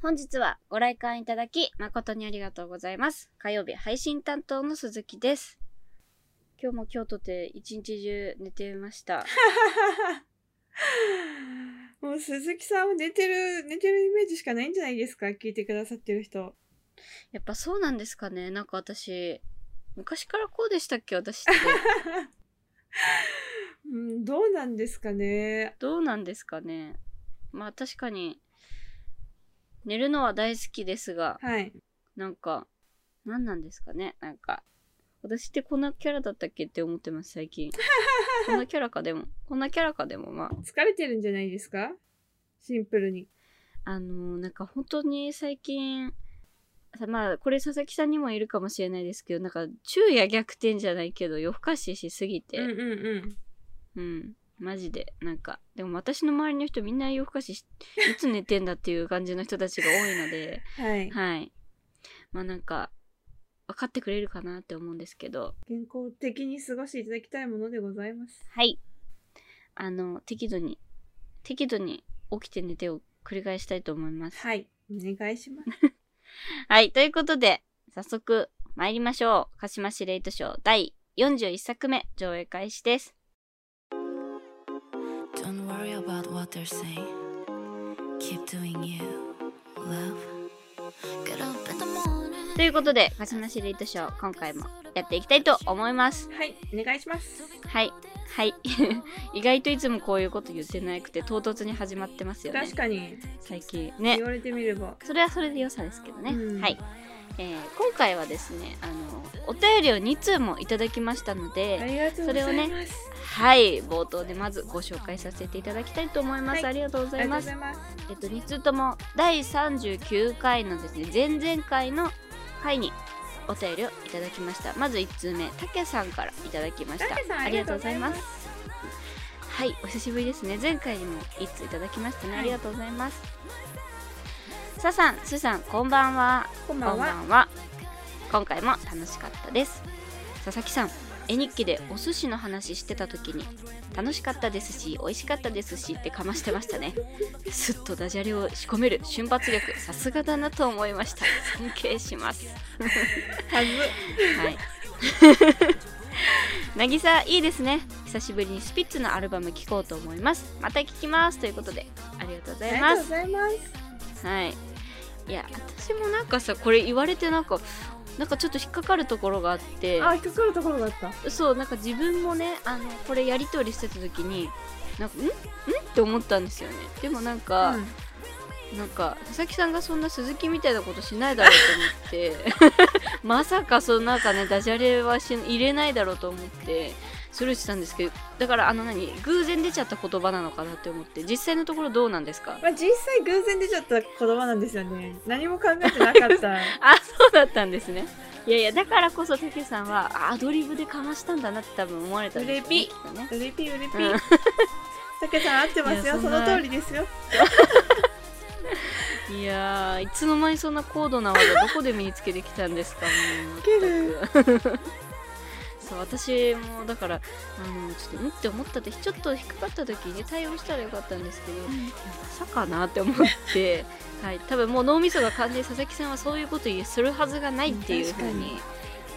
本日はご来館いただき誠にありがとうございます。火曜日配信担当の鈴木です。今日も今日とて一日中寝てました。もう鈴木さんは寝てる、寝てるイメージしかないんじゃないですか？聞いてくださってる人。やっぱそうなんですかねなんか私、昔からこうでしたっけ？私って。うん、どうなんですかね？どうなんですかねまあ確かに、寝るのは大好きですが、はい。なんか、何なんですかね？なんか、私ってこんなキャラだったっけって思ってます、最近。こんなキャラかでも、こんなキャラかでも、まあ、疲れてるんじゃないですか？シンプルに。あのーなんか本当に最近、さまあ、これ佐々木さんにもいるかもしれないですけど、なんか、昼夜逆転じゃないけど、夜更かししすぎて、うんうんうん。うん。マジで。なんか、でも私の周りの人みんな夜更かしし、いつ寝てんだっていう感じの人たちが多いので、はい。はい。まあなんか、分かってくれるかなって思うんですけど、健康的に過ごしていただきたいものでございます。はい。あの、適度に、適度に起きて寝てを繰り返したいと思います。はい。お願いします。はい。ということで、早速参りましょう。鹿島市レイトショー第41作目上映開始です。About what they're saying. Keep doing you, love. Get up in the morning. ということで、鹿島市レイトショー今回もやっていきたいと思います。はい。お願いします。はい。はい。意外といつもこういうこと言ってなくて唐突に始まってますよね確。かに。最近。ね言。われてみれば。それはそれで良さですけどね。うんはい。えー今回はですね、あの、お便りを2通もいただきましたので。それをねはい、冒頭でまずご紹介させていただきたいと思います。はいありがとうございます。えっと、2通とも第39回のですね、前々回の回にお便りをいただきました。まず1通目、たけさんからいただきました。ありがとうございます。はい、お久しぶりですね。前回にも1通いただきましたね。はいありがとうございます。ささん、すさん、こんばんは。こんばんは。は。今回も楽しかったです。佐々木さん、絵日記でお寿司の話してた時に楽しかったですし美味しかったですしってかましてましたね。すっとダジャレを仕込める瞬発力さすがだなと思いました。尊敬します。はず。はい。渚いいですね。久しぶりにスピッツのアルバム聴こうと思います。また聴きますということでありがとうございますありがとうご。ざいます。はい。いや、私もなんかさ、これ言われてなんか、なんかちょっと引っかかるところがあって、あ、引っかかるところがあった。そう、なんか自分もね、あの、これやり取りしてた時に、なんか、ん？ん？って思ったんですよね。でもなんか、うん。なんか、佐々木さんがそんな鈴木みたいなことしないだろうと思って、まさかそのなんかね、ダジャレはし入れないだろうと思って、スルーしたんですけど、だからあの何、偶然出ちゃった言葉なのかなって思って、実際のところどうなんですか？まあ、実際偶然出ちゃった言葉なんですよね。何も考えてなかった。あ、そうだったんですね。いやいや、だからこそ、たけさんは、あアドリブでかましたんだなって多分思われたんですよ、ね。うれぴ。うれぴうれぴうん。たけさん合ってますよ。その通りですよ。いやー、いつの間にそんな高度な技、どこで身につけてきたんですか、もう。そう、私も、だから、あの、ちょっと、んって思った時、ちょっと引っかかった時に対応したらよかったんですけど、いやまさかなって思って、はい、多分もう脳みそが完全に佐々木さんはそういうこと言するはずがないっていうふうに、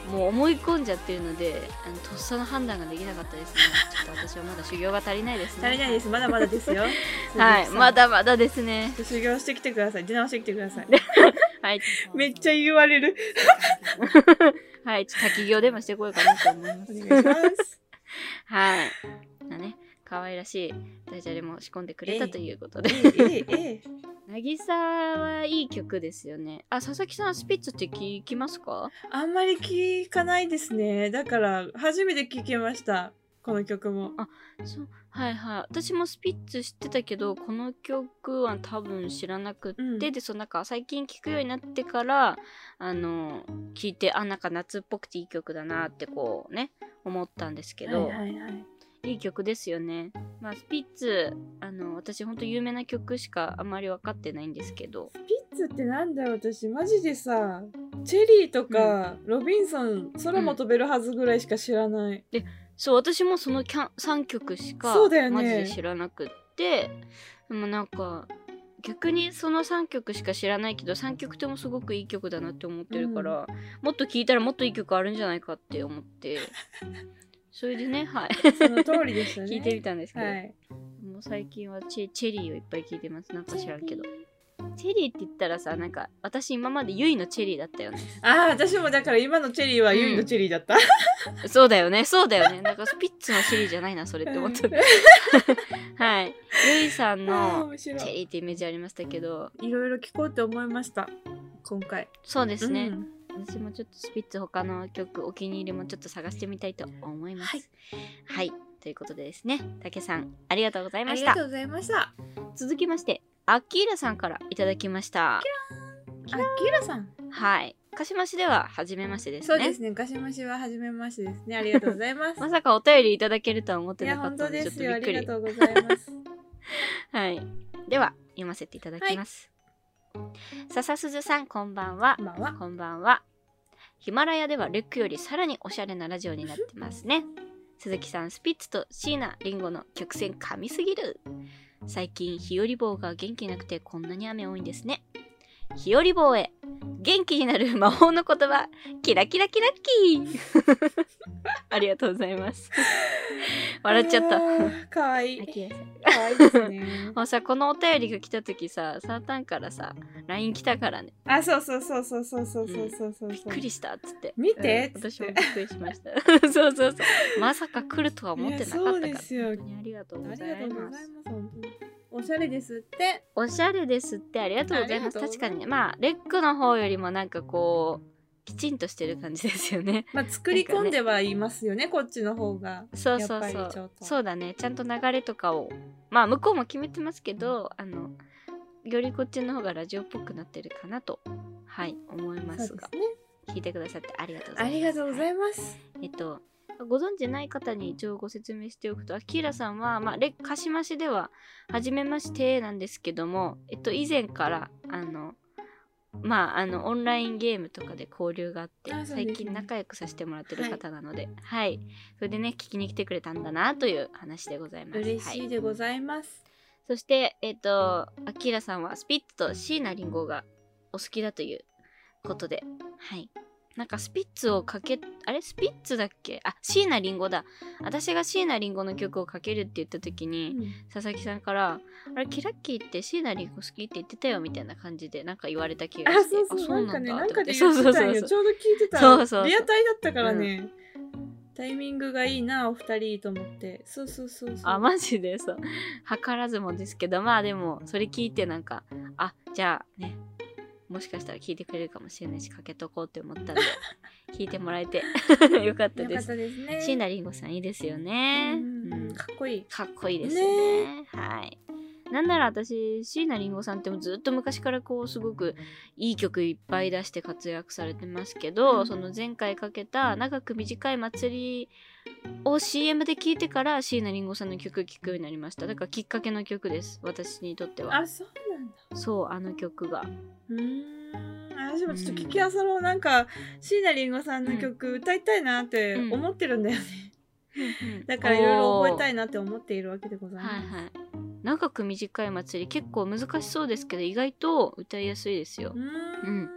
もう思い込んじゃってるので、あのとっさの判断ができなかったですね。ちょっと私はまだ修行が足りないですね。足りないです。まだまだですよ。はい、ま。だまだですね。修行してきてください。出直してきてください。はい。めっちゃ言われる。はい、ちょっと滝行でもしてこようかなと思います。お願いします。はい。まあね、可愛らしいダジャレも仕込んでくれたということで。ええ、ええ。渚はいい曲ですよね。あ、佐々木さんスピッツって聞きますか？あんまり聞かないですね。だから、初めて聞きました。この曲も。そう。はいはい。私もスピッツ知ってたけど、この曲は多分知らなくって、うんで、そのなんか最近聞くようになってから、あの、聞いて、あ、なんか夏っぽくていい曲だなってこうね、思ったんですけど、はいはいはい。いい曲ですよね。まあ、スピッツ、あの、私ほんと有名な曲しかあんまり分かってないんですけど、ピッツってなんだろう私マジでさチェリーとか、ロビンソン空も飛べるはずぐらいしか知らない、そう、私もそのキャン3曲しかそうだよね。マジで知らなくって、でもなんか、逆にその3曲しか知らないけど3曲ともすごくいい曲だなって思ってるから、もっと聴いたらもっといい曲あるんじゃないかって思って。それでねはい。その通りでしたね。聞いてみたんですけど、はい。もう最近はチェチェリーをいっぱい聴いてます。なんか知らんけどチェリーって言ったらさなんか私今までユイのチェリーだったよね。ああ、私もだから今のチェリーはユイのチェリーだった。そうだよねそうだよね。なんかスピッツのチェリーじゃないなそれって思った はい。ユイさんの。チェリーってイメージありましたけど。いろいろ聞こうって思いました。今回。そうですね、うん。私もちょっとスピッツ他の曲お気に入りもちょっと探してみたいと思います。はい、ということでですねたけさんありがとうございあました。りがとうございました。あ、続きましてアッキーラさんからいただきましたキーラさん。はい鹿島市では初めましてですねそうですね。鹿島市は初めましてですね。ありがとうございます。まさかお便りいただけるとは思ってなかったのでちょっとびっくりりがとうございます。はいでは読ませていただきます、笹鈴さんこんばんはこんばんは。こんばんは。ヒマラヤではレックよりさらにおしゃれなラジオになってますね。鈴木さん、スピッツと椎名林檎の曲線噛みすぎる。最近、日和棒が元気なくてこんなに雨多いんですね。日和棒へ元気になる魔法の言葉、キラキラキラッキー ありがとうございます。笑っちゃった。かわいい。かわいいですね。もうさ、このお便りが来た時さ、サータンからさ、LINE 来たからね。あ、そうそうそうそうそうそうそうそうそう。びっくりしたっつって。見てうん私もびっくりしました。そうそうそう。まさか来るとは思ってなかったから。いやそうですよ本当にありがとうございますおしゃれですって。おしゃれですってありがとうございます。確かにね、まあ、レックの方よりもなんかこう、きちんとしてる感じですよね。まあ、作り込んではいますよね、こっちの方が。そうそうそうそうだね。ちゃんと流れとかを。まあ、向こうも決めてますけど、あの、よりこっちの方がラジオっぽくなってるかなと、はい、思いますがす、ね。聞いてくださってありがとうございあます。りがとうございます。えっと、ご存知ない方に一応ご説明しておくと、アキーラさんは、まあ、レ鹿島市では、初めましてなんですけども、えっと、以前から、あの、まあ、あの、オンラインゲームとかで交流があって、最近仲良くさせてもらってる方なので、はい、それでね、聞きに来てくれたんだなという話でございます。嬉しはいでございます。そして、えっと、アキーラさんはスピッツと椎名林檎がお好きだということで、はい。なんかスピッツをかけ、あれ？スピッツだっけ？あ、椎名林檎だ。私が椎名林檎の曲をかけるって言った時に、佐々木さんから、あれ、キラッキーって椎名林檎好きって言ってたよみたいな感じで、なんか言われた気があ、して。そうそう、なんかね、なんかでと思って言ってたんよ。ちょうど聞いてた。そうそうそうリアタイだったからね。タイミングがいいな、お二人と思って。そうそうそうそう。あ、マジでそう。図らずもですけど、まあでも、それ聞いてなんか、あ、じゃあね、もしかしたら聞いてくれるかもしれないし、かけとこうって思ったんで、聞いてもらえて よかったです。ね。椎名林檎さんいいですよね。かっこいい。かっこいいですよね。はい。なんなら私、椎名林檎さんってもずっと昔からこうすごくいい曲いっぱい出して活躍されてますけど、うんその前回かけた長く短い祭りを CM で聞いてから椎名林檎さんの曲聴くようになりました。だからきっかけの曲です。私にとっては。あ、そうなんだ。そう、あの曲が。うーん。私もちょっと聞きあさろう。なんか、椎名林檎さんの曲歌いたいなって思ってるんだよね。だからいろいろ覚えたい。いなって思っているわけでございます。はいはい。長く短い祭り結構難しそうですけど意外と歌いやすいですよう。ーん。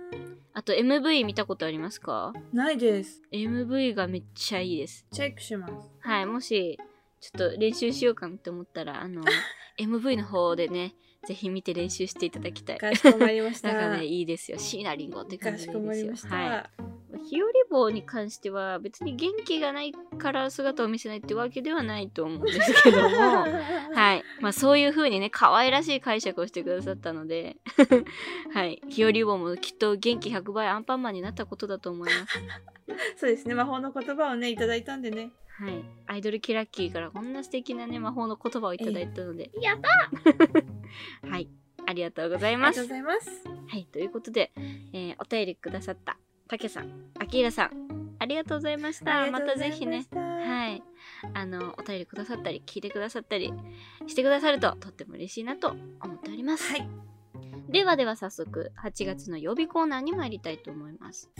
あと MV 見たことありますか？ないです。MV がめっちゃいいです。チェックします。はい、もしちょっと練習しようかなって思ったら、あの、MV の方でね、ぜひ見て練習していただきたい。かしこまりました。なんかね、いいですよ。椎名林檎って感じでいいで。すよはい。日和棒に関しては別に元気がないから姿を見せないってわけではないと思うんですけども、はい。まあそういう風にね、可愛らしい解釈をしてくださったので、はい。日和棒もきっと元気100倍アンパンマンになったことだと思います。そうですね。魔法の言葉をね、いただいたんでね。はい。アイドルキラッキーからこんな素敵なね、魔法の言葉をいただいたので、やった はい。ありがとうございますありがとうご。ざいます。はい。ということで、えーお便りくださった、たけさん、あきらさん、ありがとうございました。またぜひね、はい。あの、お便りくださったり、聞いてくださったりしてくださると、とっても嬉しいなと思っております。はい。ではでは早速、8月の曜日コーナーに参りたいと思います。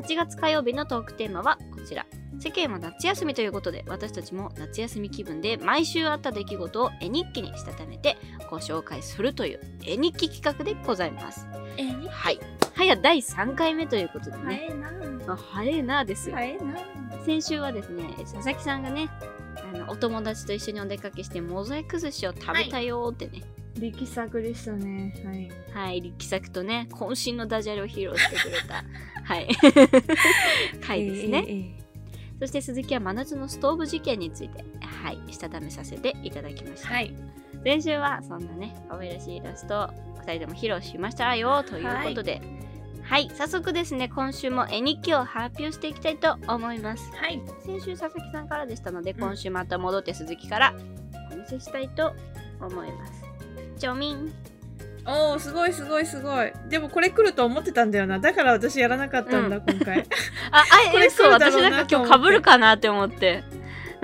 8月火曜日のトークテーマはこちら。世間は夏休みということで私たちも夏休み気分で毎週あった出来事を絵日記にしたためてご紹介するという絵日記企画でございます。えにはい。早第3回目ということでね。早いな。あ早いなですよ。早いな。先週はですね佐々木さんがねあのお友達と一緒にお出かけしてモザイク寿司を食べたよーってね力作でしたね。はい。はい、力作とね渾身のダジャレを披露してくれた。はい。回ですね、ええええそして鈴木は真夏のストーブ事件についてはいしたためさせていただきました、はい。先週はそんなね可愛らしいイラストを2人でも披露しましたよということで。はい、早速ですね今週も絵日記を発表していきたいと思います。はい。先週佐々木さんからでしたので、ん。今週また戻って鈴木からお見せしたいと思いますちょみんおおすごいすごいすごい。でもこれ来ると思ってたんだよな。だから私やらなかったんだ、うん。今回。あ、あ、これえ、そう、私なんか今日かぶるかなって思って。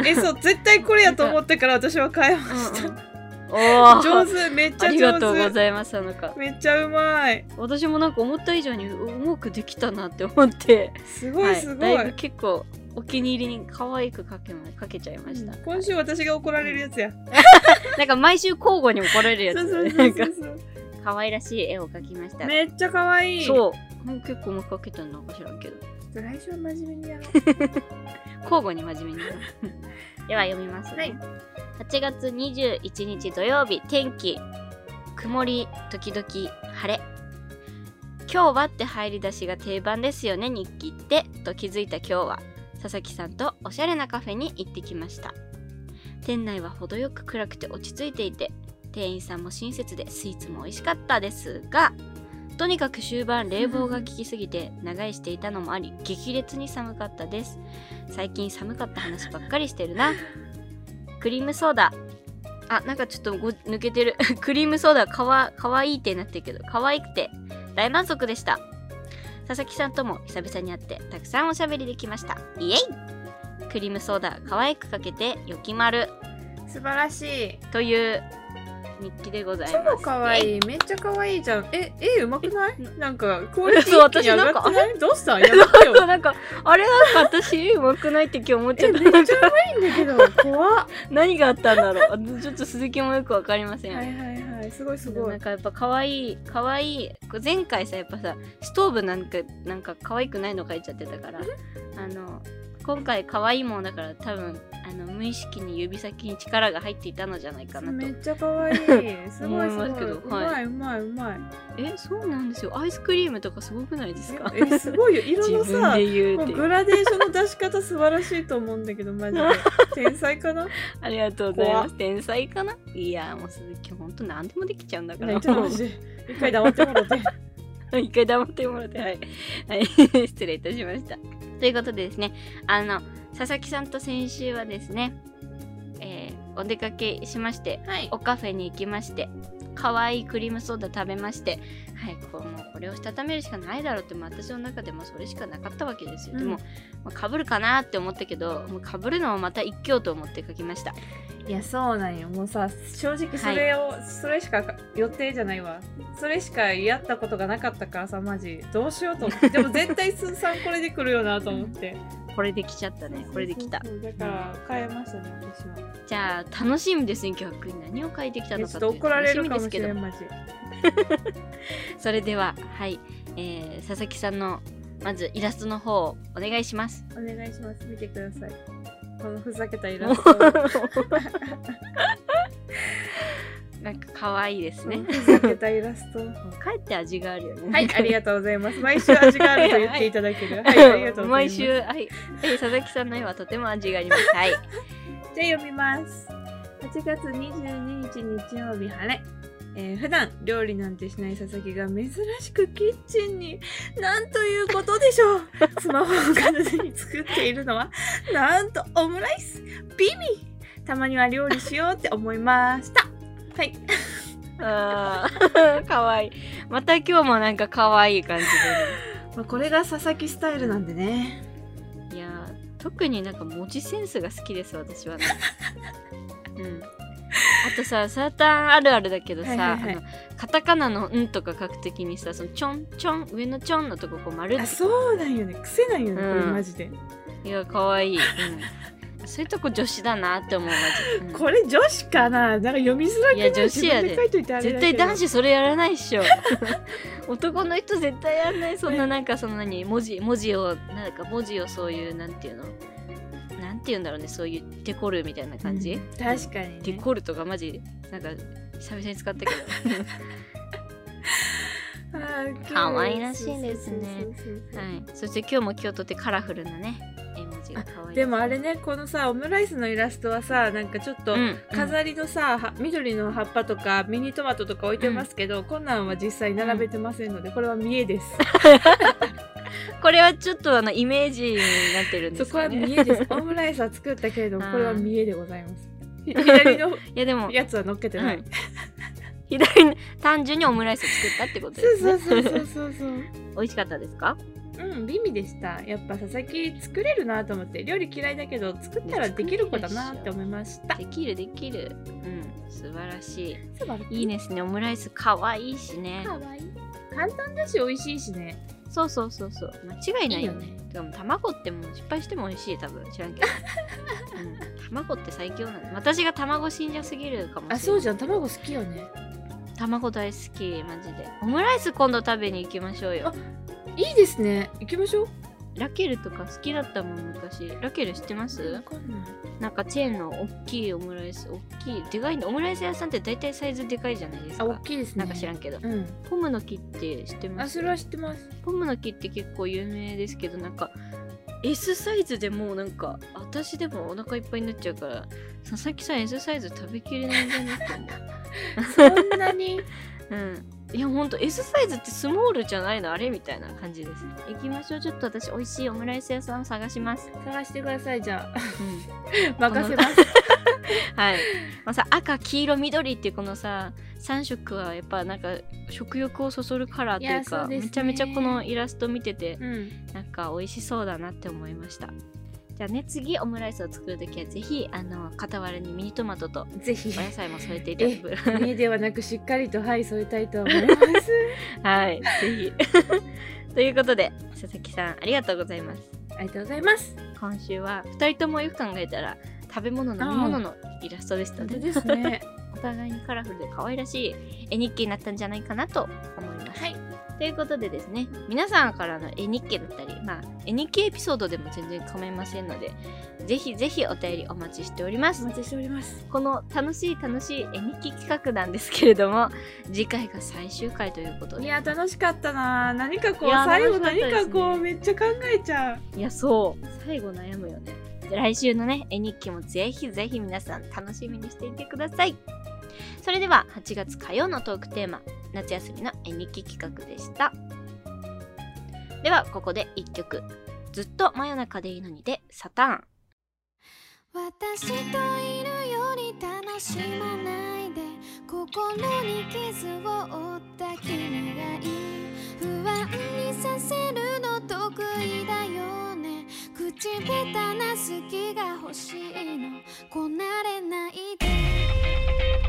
えそう絶対これやと思ってから私は変えました、お上手めっちあゃりがとうご上手ざいます、なんか。めっちゃうまい。私もなんか思った以上にうまくできたなって思って。すごいすごい、はだいぶ結構お気に入りに可愛くかけまかけちゃいました。今週私が怒られるやつや、なんか毎週交互に怒られるやつ、可愛らしい絵を描きました。めっちゃ可愛いそう。もう結構うまく描けたのか知らんけど。う来週は真面目にやろう 交互に真面目に。では読みますね。はい8月21日土曜日、天気、曇り、時々晴れ。今日はって入り出しが定番ですよね、日記って。と気づいた今日は、佐々木さんとおしゃれなカフェに行ってきました。店内は程よく暗くて落ち着いていて、店員さんも親切でスイーツも美味しかったですが、とにかく終盤冷房が効きすぎて長居していたのもあり激烈に寒かったです。最近寒かった話ばっかりしてるな。クリームソーダ。あなんかちょっとご抜けてる。クリームソーダかわかわいいってなってるけど可愛くて大満足でした佐々木さんとも久々に会ってたくさんおしゃべりできました。イエイ。クリームソーダ可愛くかけてよきまる。素晴らしい。という日記でございます。超可愛い。いめっちゃ可愛いじゃん。え絵うまくない？えなんかクオリティそう一気に上がって私ない？どうした？やめてよ。なんかあれ？なんか私うまくないって今日思っちゃえっためっちゃうまいんだけど。怖っ。何があったんだろう。あちょっと鈴木もよくわかりません、はいはいはいすごいすごないんかやっぱ可愛い可愛い前回さやっぱさストーブなんかなんか可愛くないの書いちゃってたからあの今回可愛いもんだから多分あの無意識に指先に力が入っていたのじゃないかなとめっちゃ可愛い。すごいすごい。けどうまいうまいうまい。えそうなんですよ。アイスクリームとかすごくないですか？えすごいよ。色のさグラデーションの出し方素晴らしいと思うんだけどマジで天才かな？ありがとうございます。天才かな？いやもう鈴木ほんと何でもできちゃうんだから。ねちょっとマジで一回黙ってもらって。一回黙ってもらって、はい。はい、失礼いたしました。ということでですね、あの、佐々木さんと先週はですね、えーお出かけしまして、はい。おカフェに行きまして、可愛いクリームソーダ食べまして、はい、こうもうこれをしたためるしかないだろうって、まあ私の中でもそれしかなかったわけですよ。うん。でも、まあ、かぶるかなって思ったけど、もうかぶるのもまた一興と思って書きました。いやそうなんよ。もうさ正直それを、それしか予定じゃないわ。それしかやったことがなかったからさマジ。どうしようと思って。でも絶対すーさんこれで来るよなと思ってこれできちゃったね。これできた。だから変えましたね私は。じゃあ、楽しみですね、逆に何を書いてきたのかって怒られるか楽しみですけどもしれんマジそれでは、はい、えー、佐々木さんのまずイラストの方をお願いします。お願いします。見てください。このふざけたイラストを なんか可愛いですね。イラスト。かえって味があるよね。はいありがとうございます。毎週味があると言っていただける。はい。ありがとうございます。毎週、はい、えー佐々木さんの絵はとても味があります。はい。じゃあ読みます。8月22日日曜日晴れ。えー普段料理なんてしない佐々木が珍しくキッチンになんということでしょう。スマホを片手に作っているのはなんとオムライス。ビミ。たまには料理しようって思いましたはい。あー。可愛い。また今日もなんか可愛い感じまあこれが佐々木スタイルなんでね。いやー特になんか文字センスが好きです、私は、ね。うん。あとさサーターンあるあるだけどさ、はいはいはい。あのカタカナの「ん」とか書くときにさそのちょんちょん上のちょんのとここう丸ってあそうなんよね。癖なんよね、うん。これマジで。いやかわいい、うん、そういうとこ女子だなって思ううん。これ女子かな？なんか読みづらくない？いや女子やで。絶対男子それやらないっしょ。男の人絶対やらない。そんななんかその何？文字文字をなんか文字をそういうなんていうの？なんて言うんだろうね。そういうデコルみたいな感じ、うん確かに、ね、デコルとかマジ？なんか久々に使ったけど。可愛らしいですね。はい。そして今日も今日とってカラフルなねが可愛いでもあれねこのさオムライスのイラストはさなんかちょっとうん飾りのさ、は緑の葉っぱとかミニトマトとか置いてますけど、こんなんは実際並べてませんのでこれは見栄です。これはちょっとあのイメージになってるんでそこは見栄です。オムライスは作ったけれどもこれは見栄でございます。ひ 左のいやでもやつは乗っけてない、うん。左に単純にオムライス作ったってことですね。そうそうそうそうそう。美味しかったですか？うん、美味でした。やっぱ佐々木作れるなと思って、料理嫌いだけど作ったらできる子だなって思いました。できるできる。うん素晴らしい。素晴らしいいですね。オムライスかわいいしね。かわい。い。簡単だし美味しいしね。そうそうそうそう。間違いないよね。いいよてかもう卵ってもう失敗しても美味しい多分。知らんけど、うん、卵って最強なの。私が卵信者すぎるかもしれない。あ、そうじゃん。卵好きよね。卵大好きマジで。オムライス今度食べに行きましょうよいいですね。行きましょう。ラケルとか好きだったもん昔ラケル知ってます？なんかチェーンの大きいオムライス大きいでかいのオムライス屋さんって大体サイズでかいじゃないですあ、大かきいですね。なんか知らんけどうん。ポムの木って知ってまあ、すそれは知ってます。ポムの木って結構有名ですけどなんか S サイズでもうなんか私でもお腹いっぱいになっちゃうから佐々木さん S サイズ食べきれないんじゃない？か そんなに？なうん。いやほんと S サイズってスモールじゃないの？あれみたいな感じです。行きましょう。ちょっと私美味しいオムライス屋さんを探します、探してください、じゃあ。うん、任せます。はい、まあ、さ赤黄色緑っていうこのさ3色はやっぱなんか食欲をそそるカラーというかね。めちゃめちゃこのイラスト見ててうん。なんか美味しそうだなって思いましたじゃあね次オムライスを作るときはぜひあの傍らにミニトマトとぜひ。お野菜も添えていただく家ではなくしっかりとはい添えたいと思います。はいぜひ ということで佐々木さんありがとうございますありがとうございます。今週は2人ともよく考えたら食べ物飲み物のイラストでしたねですね。お互いにカラフルで可愛らしい絵日記になったんじゃないかなと思います。はい。ということでですね皆さんからの絵日記だったり、まあ、絵日記エピソードでも全然構いませんのでぜひぜひお便りお待ちしております。お待ちしております。この楽しい楽しい絵日記企画なんですけれども次回が最終回ということで。いや楽しかったな。何かこう最後何かこうめっちゃ考えちゃう。いやそう。最後悩むよね。で来週のね絵日記もぜひぜひ皆さん楽しみにしていてください。それでは8月火曜のトークテーマ夏休みの絵日記企画でした。ではここで1曲。ずっと真夜中でいいのにでサターン。私といるより楽しまないで心に傷を負った君がいい。不安にさせるの得意だよね。口下手な好きが欲しいの。こなれないで。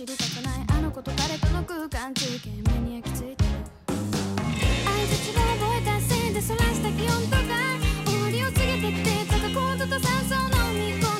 知りたくないあの子と彼との空間中継目に焼き付いてる。相槌が覚えたせいでそらした気温とか終わりを告げてってただコードと酸素を飲み込ん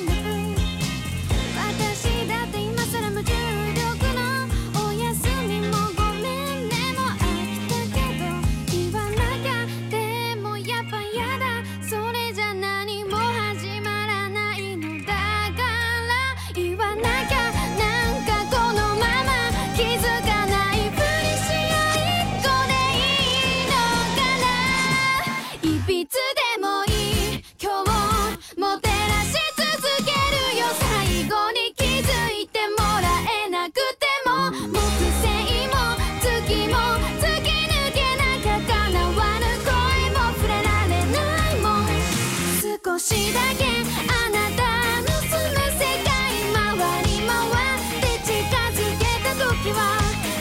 私だけあなたの住む世界回り回って近づけた時は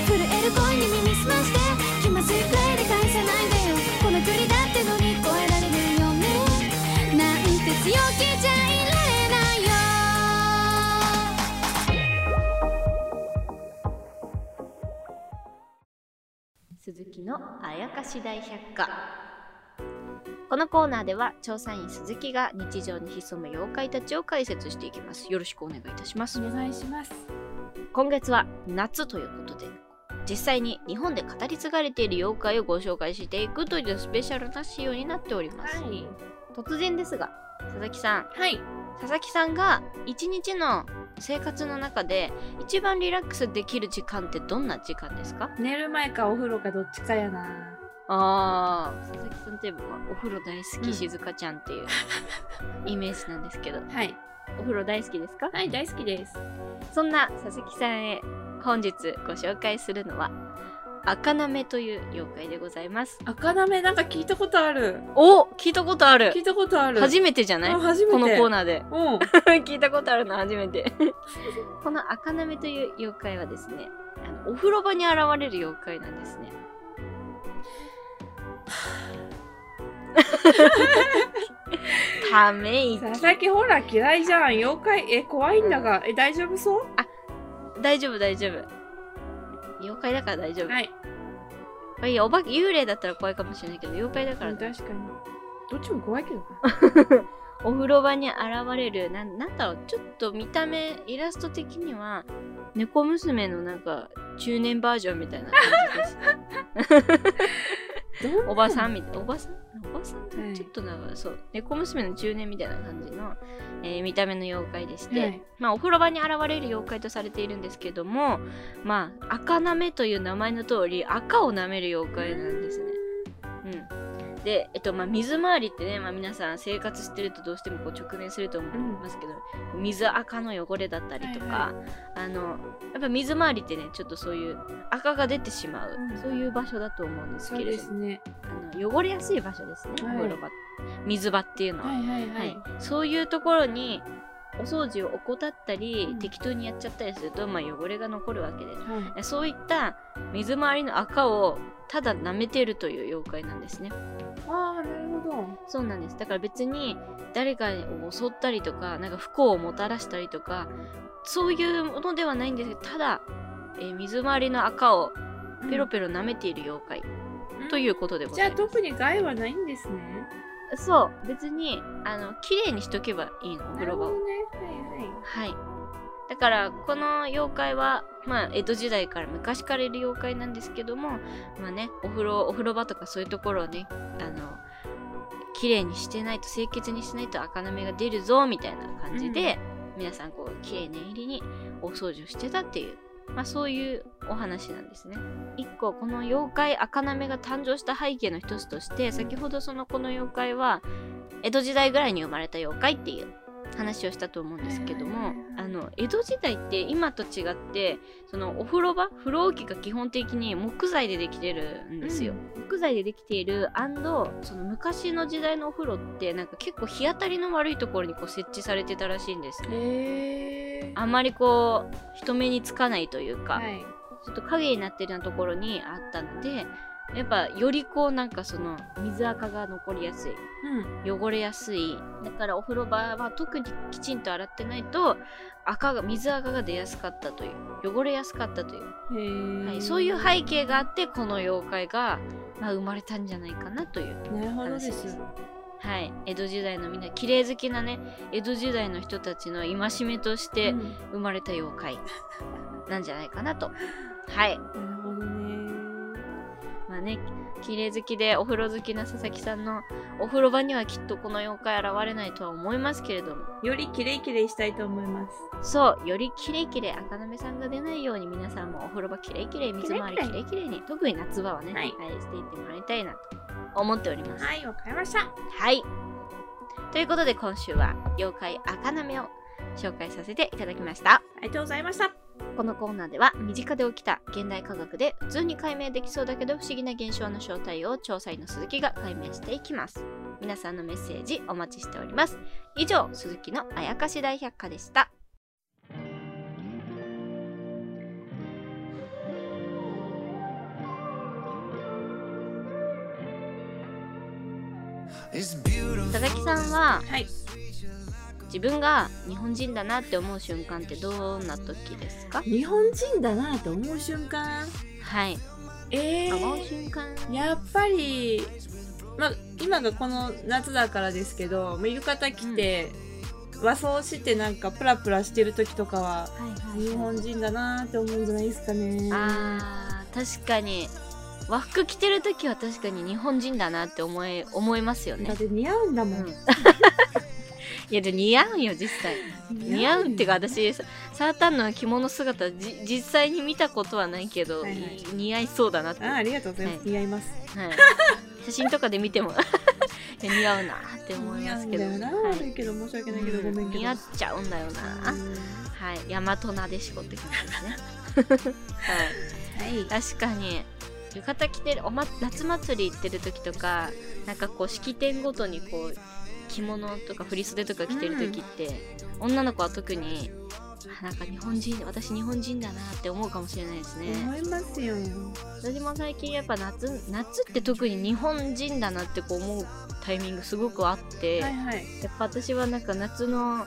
震える声に耳すまして気まずいくらいで返さないでよこの距離だって乗り越えられるよねなんて強気じゃいられないよ鈴木のあやかし大百科このコーナーでは調査員鈴木が日常に潜む妖怪たちを解説していきます。よろしくお願いいたします。お願いします。今月は夏ということで実際に日本で語り継がれている妖怪をご紹介していくというスペシャルな仕様になっております、はい。突然ですが佐々木さんはい。佐々木さんが一日の生活の中で一番リラックスできる時間ってどんな時間ですか？寝る前かお風呂かどっちかやなあー佐々木さんといえばお風呂大好きうん静香ちゃんっていうイメージなんですけど。はい。お風呂大好きですか？はい大好きです。そんな佐々木さんへ本日ご紹介するのは赤なめという妖怪でございます。赤なめなんか聞いたことある。お聞いたことある。聞いたことある。初めてじゃない？このコーナーで。うん。聞いたことあるの初めて。この赤なめという妖怪はですねあのお風呂場に現れる妖怪なんですねため息。佐々木ほら嫌いじゃん。妖怪え怖いんだがえ大丈夫そう？大丈夫大丈夫。妖怪だから大丈夫、はい。まあいいやお化け幽霊だったら怖いかもしれないけど妖怪だからうん確かに。どっちも怖いけどな。お風呂場に現れる。なんなんだろうちょっと見た目イラスト的には猫娘のなんか中年バージョンみたいな感じです おばさんみたいおばさん？おばさん？はい。ちょっとなんかそう猫娘の中年みたいな感じの、えー見た目の妖怪でして、はい。まあお風呂場に現れる妖怪とされているんですけどもまあ赤なめという名前の通り赤を舐める妖怪なんですね。うんで、えっとまあ、水回りってね、まあ、皆さん生活してるとどうしてもこう直面すると思いますけど、水赤の汚れだったりとか、はあのやっぱ水回りってねちょっとそういう赤が出てしまう、うん。そういう場所だと思うんですけれどもですね。あの汚れやすい場所ですね、はい。水場っていうのは、はいはいははいい。そういうところにお掃除を怠ったり、うん。適当にやっちゃったりすると、まあ、汚れが残るわけですはい。そういった水回りの赤をただ舐めてるという妖怪なんですね。ああなるほど。そうなんです。だから別に誰かを襲ったりとかなんか不幸をもたらしたりとかそういうものではないんですけどただ、えー水回りの赤をペロペロ舐めている妖怪、ということでごじゃあざいます、特に害はないんですねそう別にあの綺麗にしとけばいいのおな風呂場をね。はいはい。はい。だからこの妖怪はまあ江戸時代から昔からいる妖怪なんですけどもまあねお風呂お風呂場とかそういうところをねあの綺麗にしてないと清潔にしないと赤なめが出るぞみたいな感じで、皆さんこう綺麗念入りにお掃除をしてたっていうまあそういうお話なんですね。一個この妖怪赤なめが誕生した背景の一つとして先ほどそのこの妖怪は江戸時代ぐらいに生まれた妖怪っていう話をしたと思うんですけども、あの江戸時代って今と違ってそのお風呂場風呂置きが基本的に木材でできてるんですよ。木材でできているその昔の時代のお風呂ってなんか結構日当たりの悪いところにこう設置されてたらしいんですね。あんまりこう人目につかないというか、はい。ちょっと影になってるようなところにあったのでやっぱよりこうなんかその水垢が残りやすいうん。汚れやすいだからお風呂場は特にきちんと洗ってないと赤が水垢が出やすかったという汚れやすかったという、はい、そういう背景があってこの妖怪が、まあ、生まれたんじゃないかなというなるほどです。話ですはい、江戸時代のみんな綺麗好きなね江戸時代の人たちの戒めとしてうん。生まれた妖怪なんじゃないかなと。はい。なるほどね。まあね綺麗好きでお風呂好きな佐々木さんのお風呂場にはきっとこの妖怪現れないとは思いますけれども。よりキレイキレイしたいと思います。そうよりキレイキレイ赤なめさんが出ないように皆さんもお風呂場キレイキレイ水回りキレイキレイ。キレイに特に夏場はね、はい。していってもらいたいなと思っておりますはいわかりましたはい。ということで今週は妖怪赤なめを紹介させていただきました。ありがとうございましたこのコーナーでは身近で起きた現代科学で普通に解明できそうだけど不思議な現象の正体を調査員の鈴木が解明していきます。皆さんのメッセージお待ちしております以上鈴木のあやかし大百科でした佐々木さんははい。自分が日本人だなって思う瞬間ってどんな時ですか？日本人だなと思う瞬間？はい。え思うー、瞬間？やっぱりまあ今がこの夏だからですけどまあ浴衣着て、和装してなんかプラプラしてる時とかははい。日本人だなって思うんじゃないですかね。あー確かに和服着てる時は確かに日本人だなって思い思いますよね。だって似合うんだもん、うん。いやで似合うんよ実際。似合う。ってか私サータンの着物姿じ実際に見たことはないけど、はいはい。い似合いそうだなって、あはありがとうございます、はい。似合います。い、写真とかで見ても 似合うなって思いますけど。似合うんだよな、はい。けど申し訳ないけど、ごめんけど。似合っちゃうんだよな、うんはい。大和なでしこって感じですね。はい。はい。確かに浴衣着てるお、ま、夏祭り行ってる時とかなんかこう式典ごとにこう着物とか振り袖とか着てる時って、女の子は特にあなんか日本人私日本人だなって思うかもしれないですね。思いますよ。私も最近やっぱ夏夏って特に日本人だなってこう思うタイミングすごくあって、はいはい、やっぱ私はなんか夏の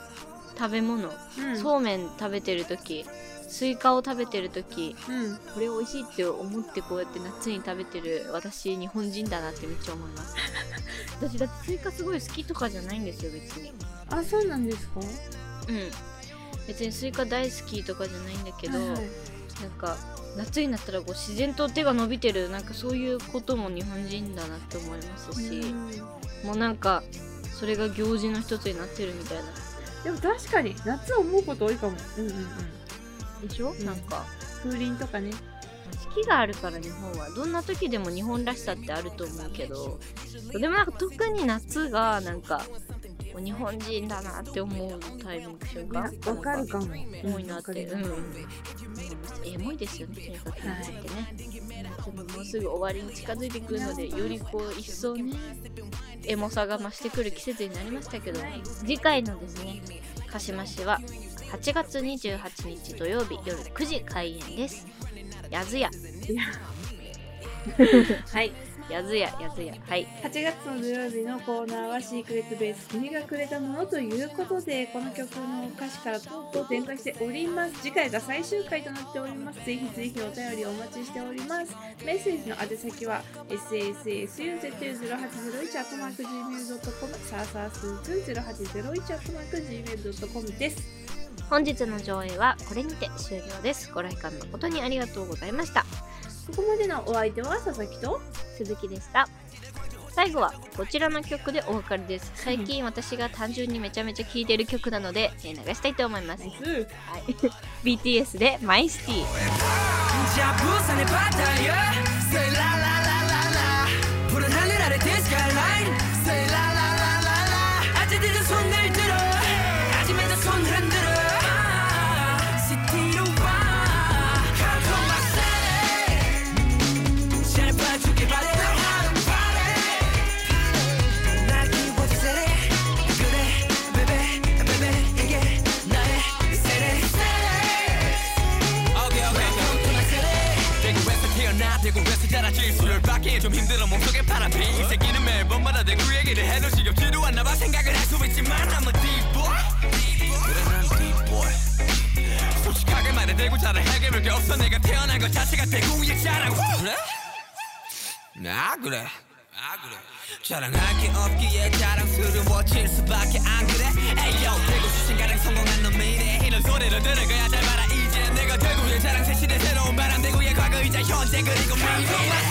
食べ物、うん。そうめん食べてる時スイカを食べてる時うん、これ美味しいって思ってこうやって夏に食べてる私日本人だなってめっちゃ思います。私だってスイカすごい好きとかじゃないんですよ別に。あそうなんですか？うん。別にスイカ大好きとかじゃないんだけど、はいはい。なんか夏になったらこう自然と手が伸びてるなんかそういうことも日本人だなって思いますし、うん。もうなんかそれが行事の一つになってるみたいなでも確かに夏思うこと多いかも。うんうんうん。でしょ、ん。なんか風鈴とかね。四季があるから日本は。どんな時でも日本らしさってあると思うけどでもなんか特に夏がなんか日本人だなって思うタイミング瞬間わかるかも。エモいなって、うんわかるエモいですよねとにかく夏ってね、夏ももうすぐ終わりに近づいてくるのでよりこう一層ねエモさが増してくる季節になりましたけど。次回のですね鹿島市は8月28日土曜日夜9時開演です。やずや。はいやずややずや。はい。8月の土曜日のコーナーはシークレットベース君がくれたものということでこの曲の歌詞からトークを展開しております。次回が最終回となっております。ぜひぜひお便りお待ちしております。メッセージの宛先は sassuz0801-gmail.com サーサースー 0801-gmail.com です。本日の上映はこれにて終了です。ご来館誠にありがとうございましたここまでのお相手は佐々木と鈴木でした。最後はこちらの曲でお別れです。最近私が単純にめちゃめちゃ聴いてる曲なのでえー流したいと思います。はい。BTS でマイシティ 아 그래. 아 그래. 자랑할 게 없기에 자랑스러워질 수밖에 안 그래. 에이요. 대구 출신 가장 성공한 놈이래 이런 소리를 들을 거야 잘 봐라. 이제 내가 대구의 자랑 새 시대 새로운 바람 대구의 과거 이제 현재 그리고 미래